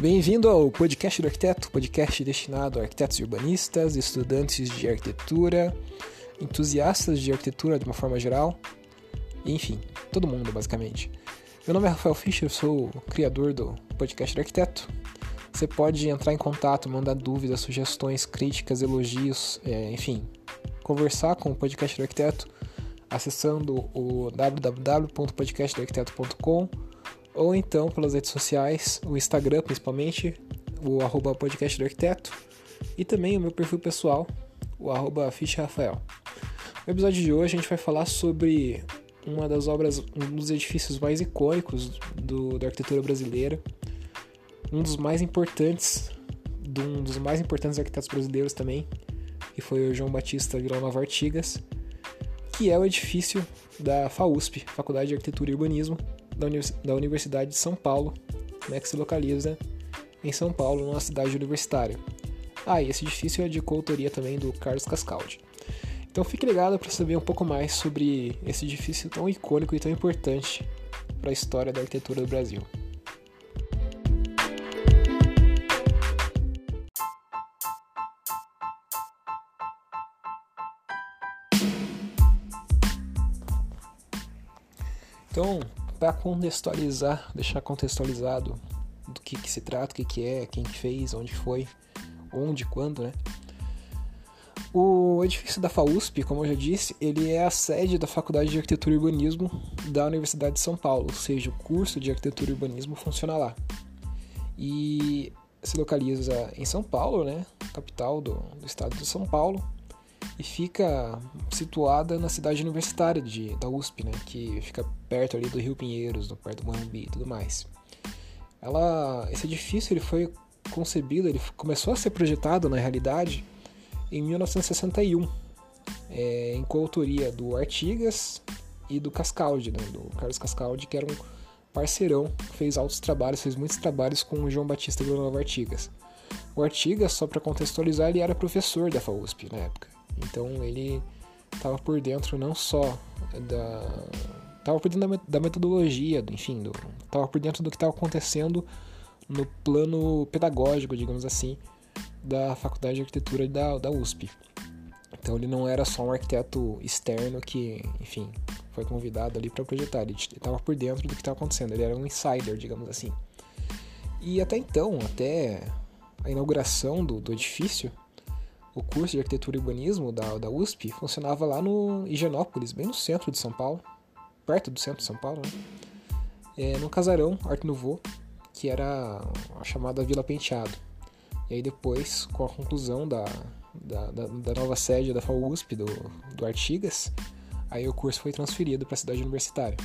Bem-vindo ao Podcast do Arquiteto, podcast destinado a arquitetos urbanistas, estudantes de arquitetura, entusiastas de arquitetura de uma forma geral, enfim, todo mundo basicamente. Meu nome é Rafael Fischer, sou o criador do Podcast do Arquiteto. Você pode entrar em contato, mandar dúvidas, sugestões, críticas, elogios, é, enfim, conversar com o Podcast do Arquiteto acessando o www.podcastdoarquiteto.com ou então pelas redes sociais, o Instagram principalmente, o arroba podcast do arquiteto, e também o meu perfil pessoal, o arroba Rafael. No episódio de hoje a gente vai falar sobre uma das obras, um dos edifícios mais icônicos do, da arquitetura brasileira, um dos mais importantes, um dos mais importantes arquitetos brasileiros também, que foi o João Batista Vila Nova Artigas, que é o edifício da FAUSP, Faculdade de Arquitetura e Urbanismo, da Universidade de São Paulo, né, que se localiza em São Paulo, numa cidade universitária. Ah, e esse edifício é de coautoria também do Carlos Cascaldi. Então fique ligado para saber um pouco mais sobre esse edifício tão icônico e tão importante para a história da arquitetura do Brasil. Então, para contextualizar, deixar contextualizado do que, que se trata, o que, que é, quem que fez, onde foi, onde, quando, né? O edifício da FAUSP, como eu já disse, ele é a sede da Faculdade de Arquitetura e Urbanismo da Universidade de São Paulo, ou seja, o curso de Arquitetura e Urbanismo funciona lá. E se localiza em São Paulo, né, capital do, do estado de São Paulo, e fica situada na cidade universitária de, da USP, né, que fica perto ali do Rio Pinheiros, perto do Morumbi e tudo mais. Ela, esse edifício ele foi concebido, ele começou a ser projetado na realidade em 1961, é, em coautoria do Artigas e do Cascaldi, né, do Carlos Cascaldi, que era um parceirão, fez altos trabalhos, fez muitos trabalhos com o João Batista Villanova Artigas. O Artigas, só para contextualizar, ele era professor da FAUSP na época. Então ele estava por dentro não só da estava por dentro da metodologia, enfim, do, por dentro do que estava acontecendo no plano pedagógico, digamos assim, da Faculdade de Arquitetura da, da USP. Então ele não era só um arquiteto externo que, enfim, foi convidado ali para projetar, ele estava por dentro do que estava acontecendo, ele era um insider, digamos assim. E até então, até a inauguração do, do edifício, o curso de arquitetura e urbanismo da, da USP funcionava lá no Higienópolis, bem no centro de São Paulo, perto do centro de São Paulo, né? É, no casarão Art Nouveau, que era a chamada Vila Penteado. E aí depois, com a conclusão da, da, da, da nova sede da FAUSP, do, do Artigas, aí o curso foi transferido para a cidade universitária.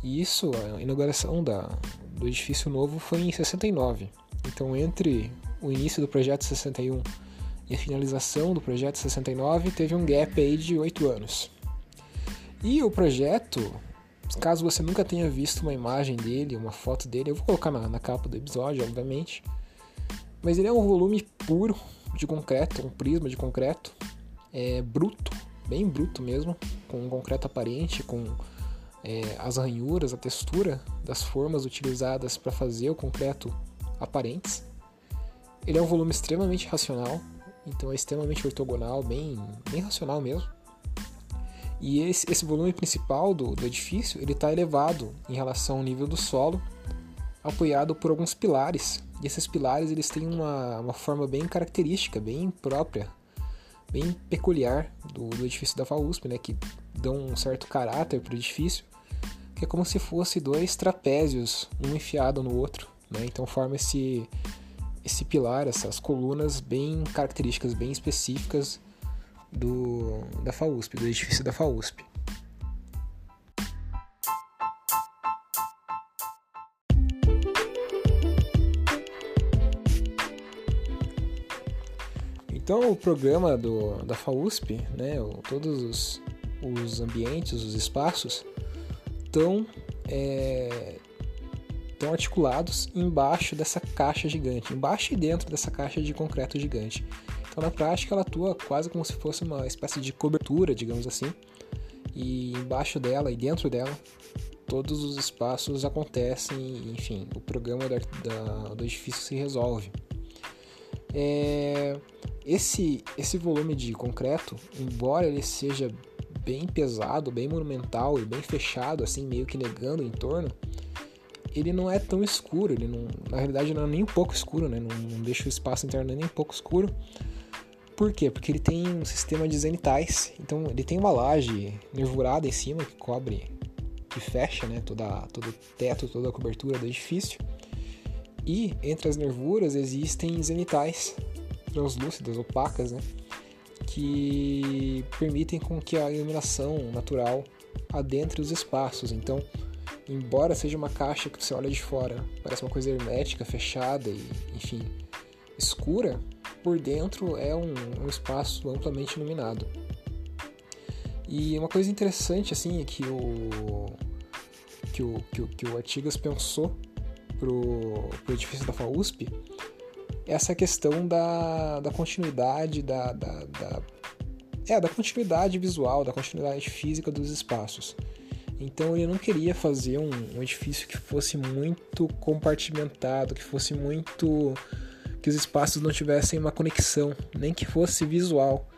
E isso, a inauguração da, do edifício novo foi em 69. Então, entre o início do projeto 61 e a finalização do projeto 69 teve um gap aí de 8 anos. E o projeto, caso você nunca tenha visto uma imagem dele, uma foto dele, eu vou colocar na, na capa do episódio, obviamente. Mas ele é um volume puro de concreto, um prisma de concreto, é bruto, bem bruto mesmo, com um concreto aparente, com é, as ranhuras, a textura das formas utilizadas para fazer o concreto aparentes. Ele é um volume extremamente racional, então é extremamente ortogonal, bem, bem racional mesmo. E esse, esse volume principal do, do edifício ele está elevado em relação ao nível do solo, apoiado por alguns pilares. E esses pilares eles têm uma, uma forma bem característica, bem própria, bem peculiar do, do edifício da FAUSP, né, que dão um certo caráter para o edifício, que é como se fosse dois trapézios, um enfiado no outro. Né, então forma esse, esse pilar, essas colunas bem características, bem específicas do, da FAUSP, do edifício da FAUSP. Então o programa do, da FAUSP, né, todos os, os ambientes, os espaços, estão é, estão articulados embaixo dessa caixa gigante, embaixo e dentro dessa caixa de concreto gigante. Então, na prática, ela atua quase como se fosse uma espécie de cobertura, digamos assim, e embaixo dela e dentro dela todos os espaços acontecem, enfim, o programa da, da, do edifício se resolve. É, esse, esse volume de concreto, embora ele seja bem pesado, bem monumental e bem fechado, assim, meio que negando o entorno, ele não é tão escuro, ele não, na realidade não é nem um pouco escuro, né? não, não deixa o espaço interno nem um pouco escuro. Por quê? Porque ele tem um sistema de zenitais, então ele tem uma laje nervurada em cima que cobre, que fecha né, toda, todo o teto, toda a cobertura do edifício. E entre as nervuras existem zenitais translúcidas, opacas, né? Que permitem com que a iluminação natural adentre os espaços. Então, embora seja uma caixa que você olha de fora, parece uma coisa hermética, fechada e, enfim, escura, por dentro é um, um espaço amplamente iluminado. E uma coisa interessante assim é que o que o, que o, que o Artigas pensou pro, pro edifício da FAUSP essa questão da, da continuidade da, da, da, é, da continuidade visual, da continuidade física dos espaços. Então ele não queria fazer um, um edifício que fosse muito compartimentado, que fosse muito que os espaços não tivessem uma conexão, nem que fosse visual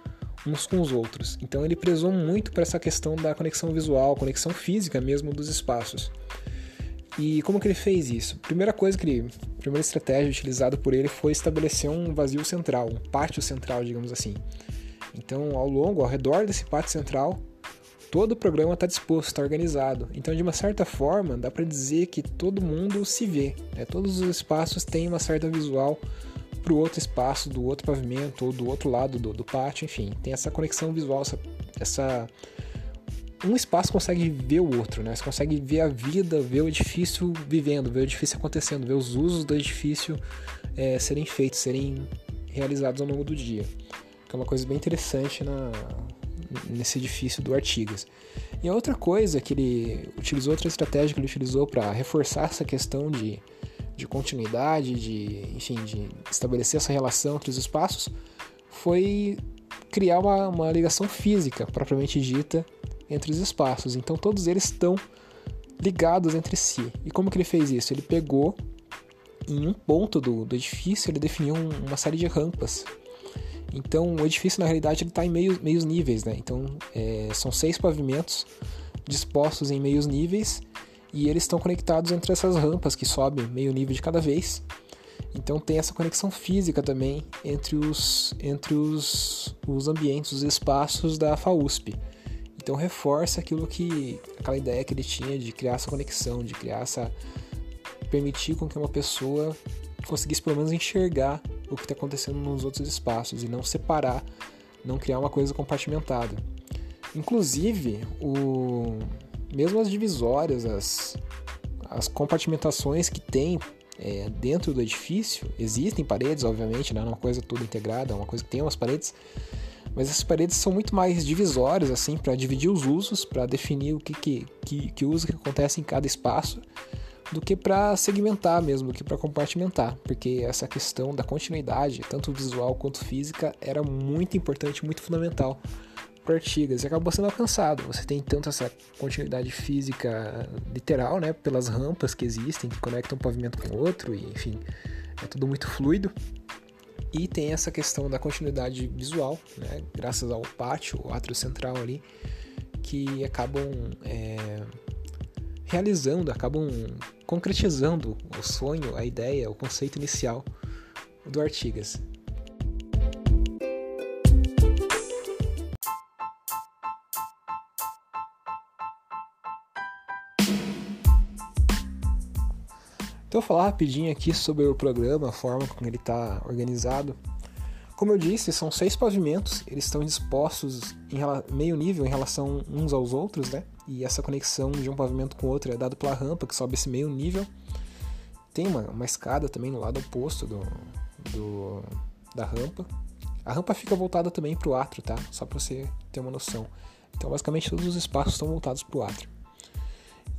uns com os outros. Então ele prezou muito para essa questão da conexão visual, conexão física mesmo dos espaços. E como que ele fez isso? Primeira coisa que ele, primeira estratégia utilizada por ele foi estabelecer um vazio central, um pátio central, digamos assim. Então, ao longo, ao redor desse pátio central, todo o programa está disposto, está organizado. Então, de uma certa forma, dá para dizer que todo mundo se vê. Né? Todos os espaços têm uma certa visual para o outro espaço, do outro pavimento ou do outro lado do, do pátio, enfim, tem essa conexão visual, essa, essa um espaço consegue ver o outro, né? Você consegue ver a vida, ver o edifício vivendo, ver o edifício acontecendo, ver os usos do edifício é, serem feitos, serem realizados ao longo do dia. Que é uma coisa bem interessante na, nesse edifício do Artigas. E a outra coisa que ele utilizou, outra estratégia que ele utilizou para reforçar essa questão de, de continuidade, de, enfim, de estabelecer essa relação entre os espaços, foi criar uma, uma ligação física propriamente dita entre os espaços. Então todos eles estão ligados entre si. E como que ele fez isso? Ele pegou em um ponto do, do edifício, ele definiu um, uma série de rampas. Então o edifício na realidade ele está em meio, meios níveis, né? Então é, são seis pavimentos dispostos em meios níveis e eles estão conectados entre essas rampas que sobem meio nível de cada vez. Então tem essa conexão física também entre os, entre os, os ambientes, os espaços da FAUSP. Então reforça aquilo que aquela ideia que ele tinha de criar essa conexão, de criar essa permitir com que uma pessoa conseguisse pelo menos enxergar o que está acontecendo nos outros espaços e não separar, não criar uma coisa compartimentada. Inclusive, o mesmo as divisórias, as, as compartimentações que tem é, dentro do edifício, existem paredes, obviamente, não é uma coisa toda integrada, é uma coisa que tem umas paredes, mas essas paredes são muito mais divisórias, assim, para dividir os usos, para definir o que, que, que, que uso que acontece em cada espaço, do que para segmentar mesmo, do que para compartimentar, porque essa questão da continuidade, tanto visual quanto física, era muito importante, muito fundamental para Artigas e acabou sendo alcançado. Você tem tanto essa continuidade física literal, né, pelas rampas que existem, que conectam um pavimento com outro, e enfim, é tudo muito fluido, e tem essa questão da continuidade visual, né, graças ao pátio, o átrio central ali, que acabam é, realizando, acabam concretizando o sonho, a ideia, o conceito inicial do Artigas. Então, vou falar rapidinho aqui sobre o programa, a forma como ele está organizado. Como eu disse, são seis pavimentos, eles estão dispostos em meio nível em relação uns aos outros, né? E essa conexão de um pavimento com o outro é dada pela rampa, que sobe esse meio nível. Tem uma, uma escada também no lado oposto do, do, da rampa. A rampa fica voltada também para o átrio, tá? Só para você ter uma noção. Então, basicamente, todos os espaços estão voltados para o átrio.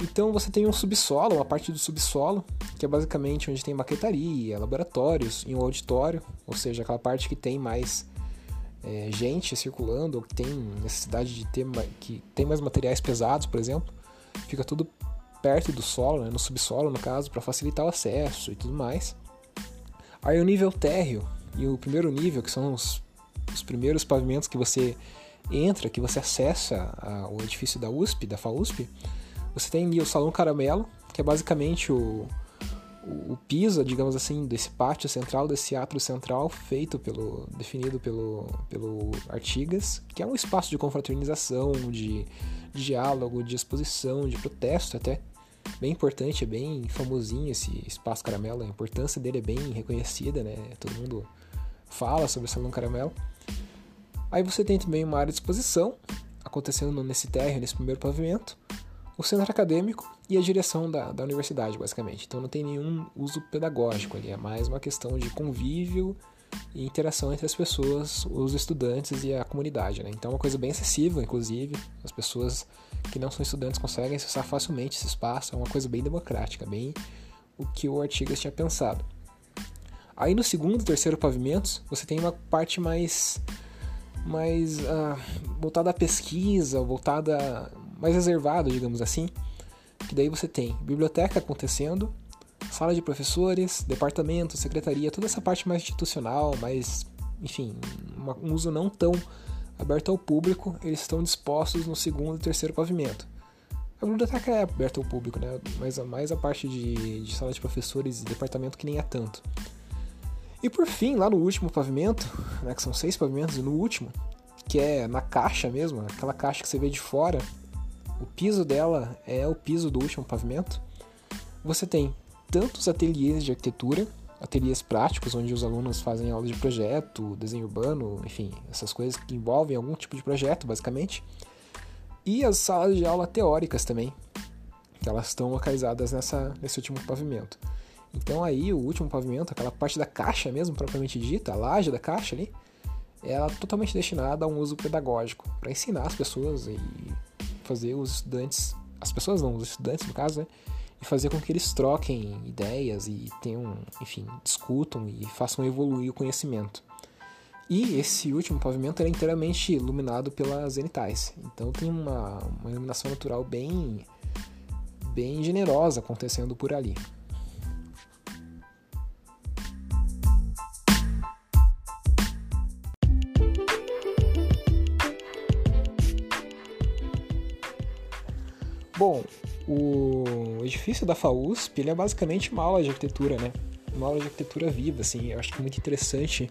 Então você tem um subsolo, uma parte do subsolo, que é basicamente onde tem maquetaria, laboratórios e um auditório, ou seja, aquela parte que tem mais é, gente circulando, ou que tem necessidade de ter que tem mais materiais pesados, por exemplo, fica tudo perto do solo, né, no subsolo no caso, para facilitar o acesso e tudo mais. Aí o nível térreo e o primeiro nível, que são os, os primeiros pavimentos que você entra, que você acessa a, o edifício da USP, da FAUSP, você tem ali o Salão Caramelo, que é basicamente o, o, piso, digamos assim, desse pátio central, desse átrio central, feito pelo, definido pelo, pelo Artigas, que é um espaço de confraternização, de, de diálogo, de exposição, de protesto até. Bem importante, é bem famosinho esse espaço caramelo, a importância dele é bem reconhecida, né? Todo mundo fala sobre o Salão Caramelo. Aí você tem também uma área de exposição, acontecendo nesse térreo, nesse primeiro pavimento, o centro acadêmico e a direção da, da universidade, basicamente. Então não tem nenhum uso pedagógico ali, é mais uma questão de convívio e interação entre as pessoas, os estudantes e a comunidade. Né? Então é uma coisa bem acessível, inclusive, as pessoas que não são estudantes conseguem acessar facilmente esse espaço, é uma coisa bem democrática, bem o que o Artigas tinha pensado. Aí no segundo e terceiro pavimentos, você tem uma parte mais mais uh, voltada à pesquisa, voltada mais reservado, digamos assim, que daí você tem biblioteca acontecendo, sala de professores, departamento, secretaria, toda essa parte mais institucional, mais, enfim, uma, um uso não tão aberto ao público, eles estão dispostos no segundo e terceiro pavimento. A biblioteca é aberta ao público, né? Mas mais a parte de, de sala de professores e departamento que nem é tanto. E por fim, lá no último pavimento, né, que são seis pavimentos, e no último, que é na caixa mesmo, aquela caixa que você vê de fora, o piso dela é o piso do último pavimento. Você tem tantos ateliês de arquitetura, ateliês práticos, onde os alunos fazem aulas de projeto, desenho urbano, enfim, essas coisas que envolvem algum tipo de projeto, basicamente. E as salas de aula teóricas também, que elas estão localizadas nessa, nesse último pavimento. Então aí o último pavimento, aquela parte da caixa mesmo, propriamente dita, a laje da caixa ali, ela é totalmente destinada a um uso pedagógico, para ensinar as pessoas e fazer os estudantes, as pessoas não, os estudantes no caso, né? E fazer com que eles troquem ideias e tenham, enfim, discutam e façam evoluir o conhecimento. E esse último pavimento é inteiramente iluminado pelas zenitais. Então tem uma, uma iluminação natural bem, bem generosa acontecendo por ali. Bom, o edifício da FAUSP ele é basicamente uma aula de arquitetura, né? Uma aula de arquitetura viva, assim. Eu acho que é muito interessante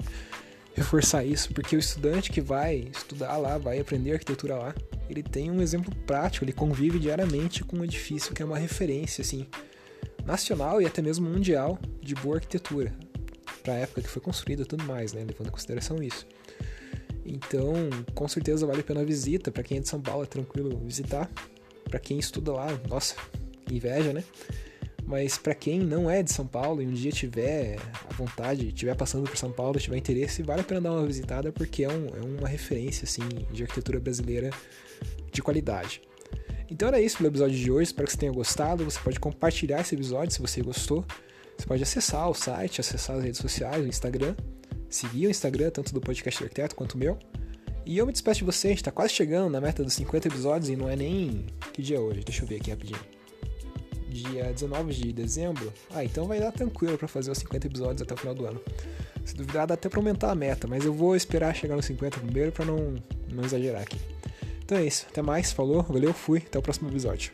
reforçar isso, porque o estudante que vai estudar lá, vai aprender arquitetura lá, ele tem um exemplo prático, ele convive diariamente com um edifício que é uma referência, assim, nacional e até mesmo mundial de boa arquitetura, para a época que foi construída e tudo mais, né? Levando em consideração isso. Então, com certeza vale a pena a visita, para quem é de São Paulo é tranquilo visitar, para quem estuda lá, nossa, inveja, né? Mas para quem não é de São Paulo e um dia tiver a vontade, tiver passando por São Paulo, tiver interesse, vale a pena dar uma visitada porque é, um, é uma referência assim de arquitetura brasileira de qualidade. Então era isso pelo episódio de hoje, espero que você tenha gostado. Você pode compartilhar esse episódio se você gostou. Você pode acessar o site, acessar as redes sociais, o Instagram, seguir o Instagram tanto do Podcast do Arquiteto quanto o meu. E eu me despeço de você, a gente tá quase chegando na meta dos 50 episódios e não é nem. Que dia é hoje? Deixa eu ver aqui rapidinho. Dia 19 de dezembro. Ah, então vai dar tranquilo para fazer os 50 episódios até o final do ano. Se duvidar, dá até pra aumentar a meta, mas eu vou esperar chegar nos 50 primeiro para não, não exagerar aqui. Então é isso, até mais, falou, valeu, fui, até o próximo episódio.